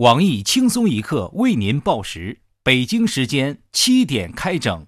网易轻松一刻为您报时，北京时间七点开整。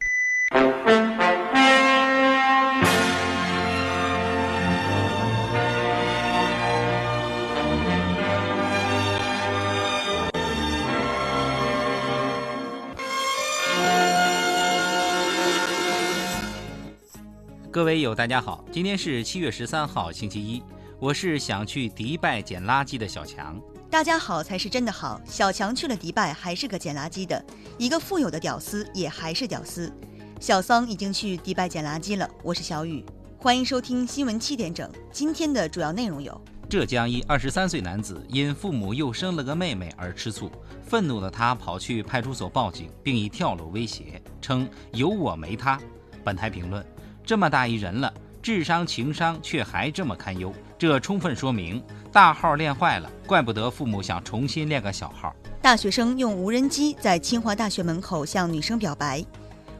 各位友，大家好，今天是七月十三号，星期一，我是想去迪拜捡垃圾的小强。大家好才是真的好。小强去了迪拜，还是个捡垃圾的，一个富有的屌丝也还是屌丝。小桑已经去迪拜捡垃圾了。我是小雨，欢迎收听新闻七点整。今天的主要内容有：浙江一二十三岁男子因父母又生了个妹妹而吃醋，愤怒的他跑去派出所报警，并以跳楼威胁，称有我没他。本台评论：这么大一人了，智商情商却还这么堪忧，这充分说明。大号练坏了，怪不得父母想重新练个小号。大学生用无人机在清华大学门口向女生表白，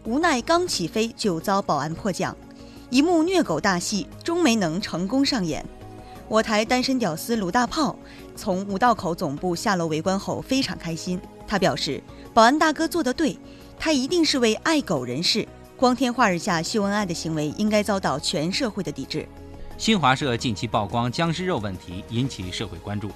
无奈刚起飞就遭保安迫降，一幕虐狗大戏终没能成功上演。我台单身屌丝鲁大炮从五道口总部下楼围观后非常开心，他表示保安大哥做得对，他一定是位爱狗人士，光天化日下秀恩爱的行为应该遭到全社会的抵制。新华社近期曝光僵尸肉问题，引起社会关注，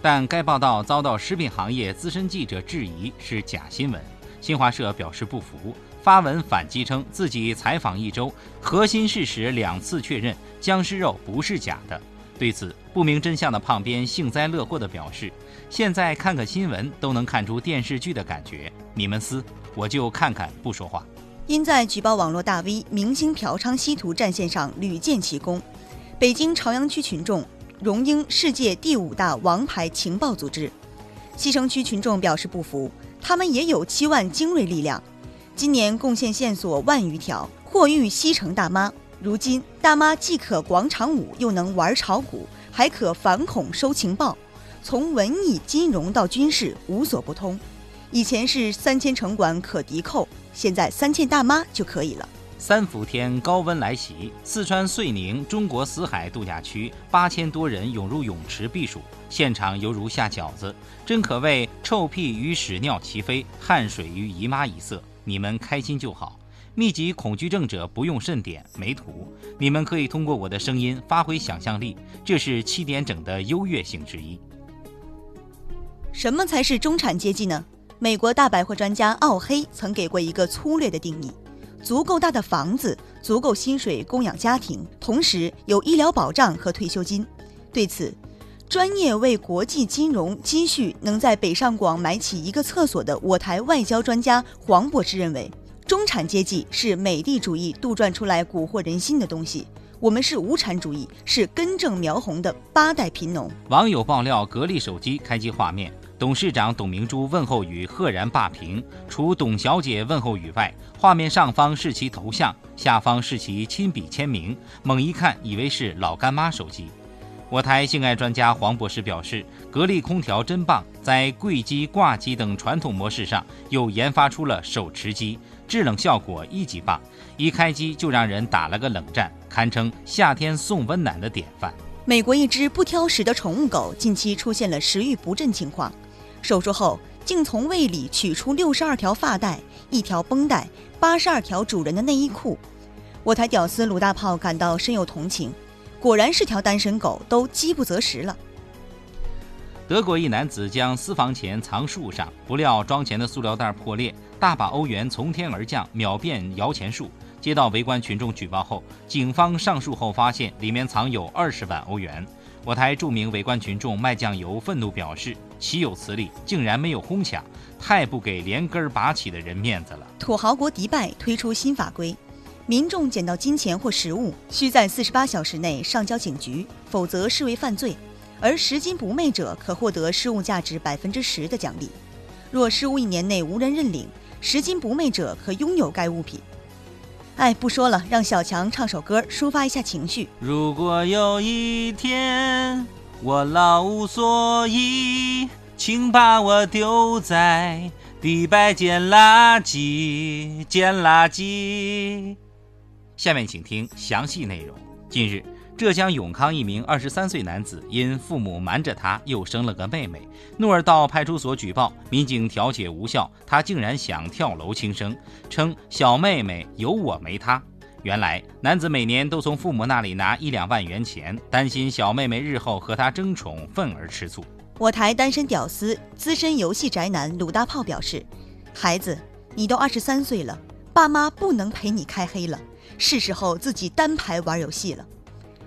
但该报道遭到食品行业资深记者质疑是假新闻。新华社表示不服，发文反击称自己采访一周，核心事实两次确认僵尸肉不是假的。对此，不明真相的胖编幸灾乐祸地表示：“现在看个新闻都能看出电视剧的感觉，你们撕，我就看看不说话。”因在举报网络大 V 明星嫖娼吸毒战线上屡建奇功。北京朝阳区群众荣膺世界第五大王牌情报组织，西城区群众表示不服，他们也有七万精锐力量，今年贡献线索万余条，获遇西城大妈。如今大妈既可广场舞，又能玩炒股，还可反恐收情报，从文艺、金融到军事无所不通。以前是三千城管可敌寇，现在三千大妈就可以了。三伏天高温来袭，四川遂宁中国死海度假区八千多人涌入泳池避暑，现场犹如下饺子，真可谓臭屁与屎尿齐飞，汗水与姨妈一色。你们开心就好。密集恐惧症者不用慎点没图，你们可以通过我的声音发挥想象力，这是七点整的优越性之一。什么才是中产阶级呢？美国大百货专家奥黑曾给过一个粗略的定义。足够大的房子，足够薪水供养家庭，同时有医疗保障和退休金。对此，专业为国际金融积蓄能在北上广买起一个厕所的我台外交专家黄博士认为，中产阶级是美帝主义杜撰出来蛊惑人心的东西。我们是无产主义，是根正苗红的八代贫农。网友爆料格力手机开机画面。董事长董明珠问候语赫然霸屏，除董小姐问候语外，画面上方是其头像，下方是其亲笔签名。猛一看，以为是老干妈手机。我台性爱专家黄博士表示，格力空调真棒，在柜机、挂机等传统模式上，又研发出了手持机，制冷效果一级棒，一开机就让人打了个冷战，堪称夏天送温暖的典范。美国一只不挑食的宠物狗近期出现了食欲不振情况。手术后，竟从胃里取出六十二条发带、一条绷带、八十二条主人的内衣裤。我台屌丝鲁大炮感到深有同情，果然是条单身狗，都饥不择食了。德国一男子将私房钱藏树上，不料装钱的塑料袋破裂，大把欧元从天而降，秒变摇钱树。接到围观群众举报后，警方上树后发现里面藏有二十万欧元。我台著名围观群众卖酱油愤怒表示：“岂有此理！竟然没有哄抢，太不给连根拔起的人面子了。”土豪国迪拜推出新法规，民众捡到金钱或实物，需在四十八小时内上交警局，否则视为犯罪；而拾金不昧者可获得失物价值百分之十的奖励。若失物一年内无人认领，拾金不昧者可拥有该物品。哎，不说了，让小强唱首歌抒发一下情绪。如果有一天我老无所依，请把我丢在迪拜捡垃圾，捡垃圾。下面请听详细内容。近日。浙江永康一名二十三岁男子因父母瞒着他，又生了个妹妹，怒而到派出所举报，民警调解无效，他竟然想跳楼轻生，称小妹妹有我没他。原来，男子每年都从父母那里拿一两万元钱，担心小妹妹日后和他争宠，愤而吃醋。我台单身屌丝、资深游戏宅男鲁大炮表示：“孩子，你都二十三岁了，爸妈不能陪你开黑了，是时候自己单排玩游戏了。”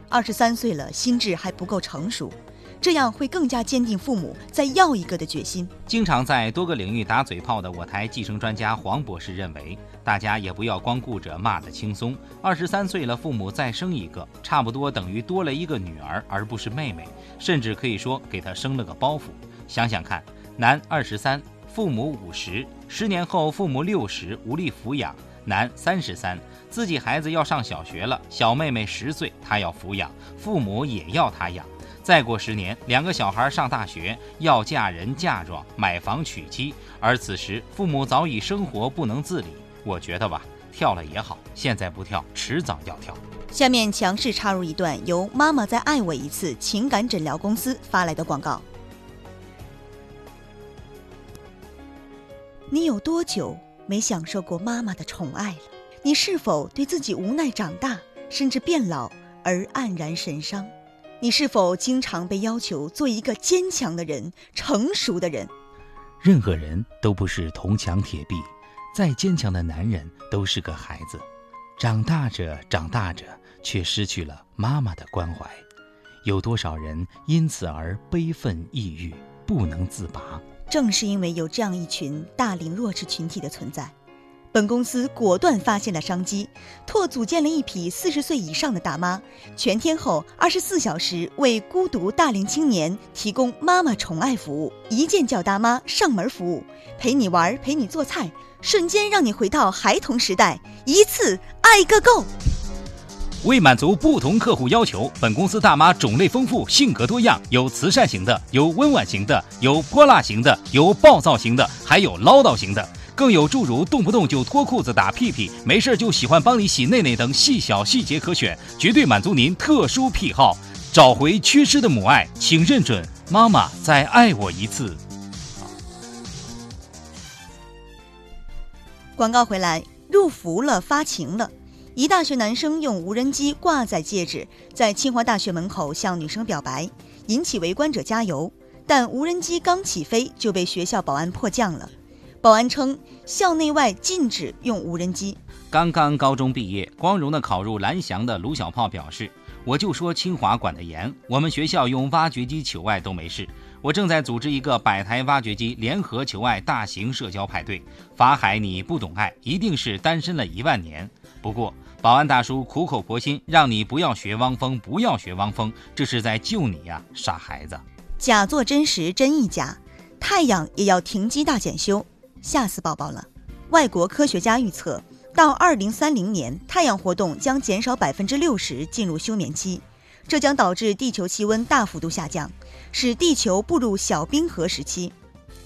二十三岁了，心智还不够成熟，这样会更加坚定父母再要一个的决心。经常在多个领域打嘴炮的我台计生专家黄博士认为，大家也不要光顾着骂得轻松。二十三岁了，父母再生一个，差不多等于多了一个女儿，而不是妹妹，甚至可以说给她生了个包袱。想想看，男二十三，父母五十，十年后父母六十，无力抚养。男三十三，自己孩子要上小学了，小妹妹十岁，他要抚养，父母也要他养。再过十年，两个小孩上大学，要嫁人嫁妆，买房娶妻，而此时父母早已生活不能自理。我觉得吧，跳了也好，现在不跳，迟早要跳。下面强势插入一段由“妈妈再爱我一次”情感诊疗公司发来的广告。你有多久？没享受过妈妈的宠爱了，你是否对自己无奈长大甚至变老而黯然神伤？你是否经常被要求做一个坚强的人、成熟的人？任何人都不是铜墙铁壁，再坚强的男人都是个孩子，长大着长大着，却失去了妈妈的关怀。有多少人因此而悲愤抑郁，不能自拔？正是因为有这样一群大龄弱势群体的存在，本公司果断发现了商机，拓组建了一批四十岁以上的大妈，全天候二十四小时为孤独大龄青年提供妈妈宠爱服务，一键叫大妈上门服务，陪你玩，陪你做菜，瞬间让你回到孩童时代，一次爱个够。为满足不同客户要求，本公司大妈种类丰富，性格多样，有慈善型的，有温婉型的，有泼辣型的，有暴躁型的，还有唠叨型的，更有诸如动不动就脱裤子打屁屁，没事就喜欢帮你洗内内等细小细节可选，绝对满足您特殊癖好。找回缺失的母爱，请认准妈妈再爱我一次。广告回来，入伏了，发情了。一大学男生用无人机挂载戒指，在清华大学门口向女生表白，引起围观者加油。但无人机刚起飞就被学校保安迫降了。保安称，校内外禁止用无人机。刚刚高中毕业，光荣的考入蓝翔的卢小炮表示：“我就说清华管得严，我们学校用挖掘机求爱都没事。我正在组织一个百台挖掘机联合求爱大型社交派对。法海，你不懂爱，一定是单身了一万年。不过。”保安大叔苦口婆心让你不要学汪峰，不要学汪峰，这是在救你呀，傻孩子！假作真实，真亦假。太阳也要停机大检修，吓死宝宝了。外国科学家预测，到二零三零年，太阳活动将减少百分之六十，进入休眠期，这将导致地球气温大幅度下降，使地球步入小冰河时期。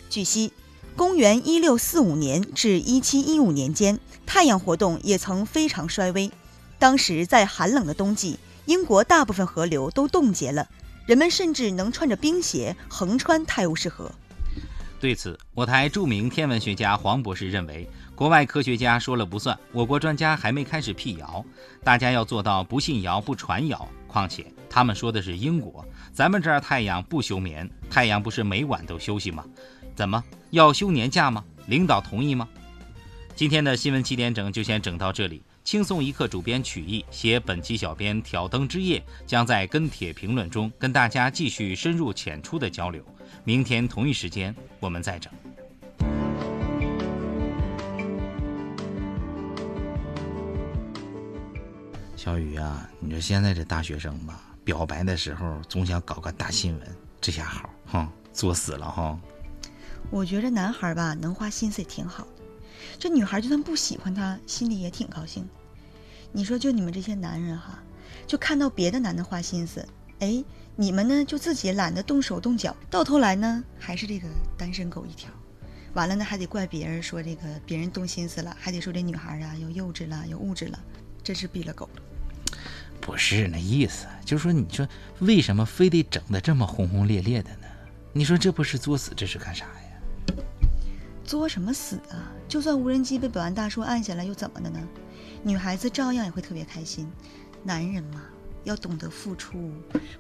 据悉。公元一六四五年至一七一五年间，太阳活动也曾非常衰微。当时在寒冷的冬季，英国大部分河流都冻结了，人们甚至能穿着冰鞋横穿泰晤士河。对此，我台著名天文学家黄博士认为，国外科学家说了不算，我国专家还没开始辟谣。大家要做到不信谣、不传谣。况且他们说的是英国，咱们这儿太阳不休眠，太阳不是每晚都休息吗？怎么要休年假吗？领导同意吗？今天的新闻七点整就先整到这里。轻松一刻主编曲艺携本期小编挑灯之夜，将在跟帖评论中跟大家继续深入浅出的交流。明天同一时间我们再整。小雨啊，你说现在这大学生吧，表白的时候总想搞个大新闻，这下好哈，作死了哈。我觉着男孩吧，能花心思也挺好的。这女孩就算不喜欢他，心里也挺高兴。你说，就你们这些男人哈，就看到别的男的花心思，哎，你们呢就自己懒得动手动脚，到头来呢还是这个单身狗一条。完了呢还得怪别人说这个别人动心思了，还得说这女孩啊又幼稚了又物质了，真是毙了狗了。不是那意思，就是说，你说为什么非得整的这么轰轰烈烈的呢？你说这不是作死，这是干啥呀？作什么死啊？就算无人机被保安大叔按下来，又怎么的呢？女孩子照样也会特别开心。男人嘛，要懂得付出，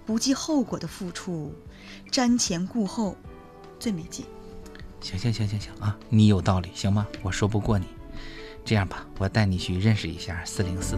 不计后果的付出，瞻前顾后，最没劲。行行行行行啊，你有道理，行吗？我说不过你。这样吧，我带你去认识一下四零四。